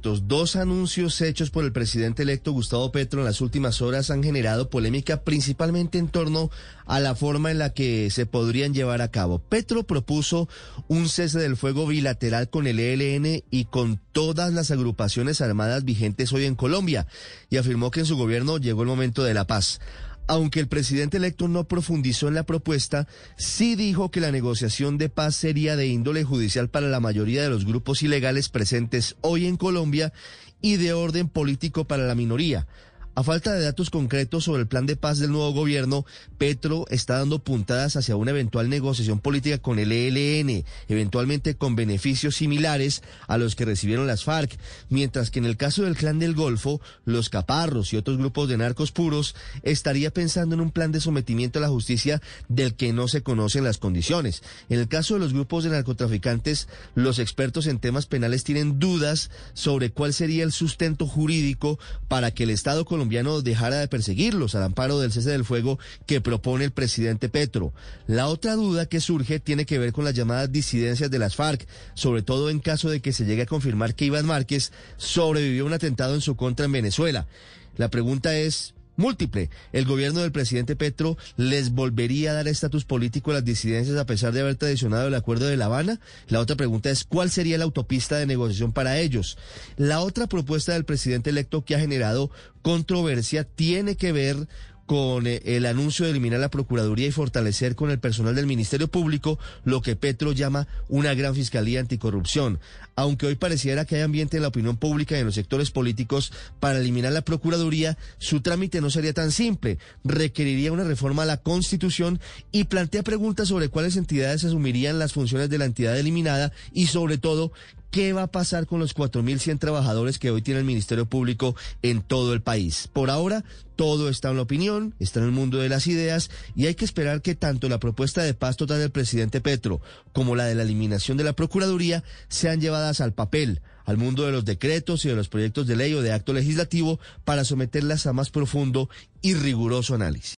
Dos anuncios hechos por el presidente electo Gustavo Petro en las últimas horas han generado polémica principalmente en torno a la forma en la que se podrían llevar a cabo. Petro propuso un cese del fuego bilateral con el ELN y con todas las agrupaciones armadas vigentes hoy en Colombia y afirmó que en su gobierno llegó el momento de la paz aunque el presidente electo no profundizó en la propuesta, sí dijo que la negociación de paz sería de índole judicial para la mayoría de los grupos ilegales presentes hoy en Colombia y de orden político para la minoría. A falta de datos concretos sobre el plan de paz del nuevo gobierno, Petro está dando puntadas hacia una eventual negociación política con el ELN, eventualmente con beneficios similares a los que recibieron las FARC, mientras que en el caso del clan del Golfo, los caparros y otros grupos de narcos puros estaría pensando en un plan de sometimiento a la justicia del que no se conocen las condiciones. En el caso de los grupos de narcotraficantes, los expertos en temas penales tienen dudas sobre cuál sería el sustento jurídico para que el Estado colombiano colombiano dejara de perseguirlos al amparo del cese del fuego que propone el presidente Petro. La otra duda que surge tiene que ver con las llamadas disidencias de las FARC, sobre todo en caso de que se llegue a confirmar que Iván Márquez sobrevivió a un atentado en su contra en Venezuela. La pregunta es, múltiple. El gobierno del presidente Petro les volvería a dar estatus político a las disidencias a pesar de haber traicionado el acuerdo de La Habana. La otra pregunta es cuál sería la autopista de negociación para ellos. La otra propuesta del presidente electo que ha generado controversia tiene que ver con eh, el anuncio de eliminar la Procuraduría y fortalecer con el personal del Ministerio Público lo que Petro llama una gran fiscalía anticorrupción. Aunque hoy pareciera que hay ambiente en la opinión pública y en los sectores políticos para eliminar la Procuraduría, su trámite no sería tan simple. Requeriría una reforma a la Constitución y plantea preguntas sobre cuáles entidades asumirían las funciones de la entidad eliminada y sobre todo ¿Qué va a pasar con los 4.100 trabajadores que hoy tiene el Ministerio Público en todo el país? Por ahora, todo está en la opinión, está en el mundo de las ideas y hay que esperar que tanto la propuesta de paz total del presidente Petro como la de la eliminación de la Procuraduría sean llevadas al papel, al mundo de los decretos y de los proyectos de ley o de acto legislativo para someterlas a más profundo y riguroso análisis.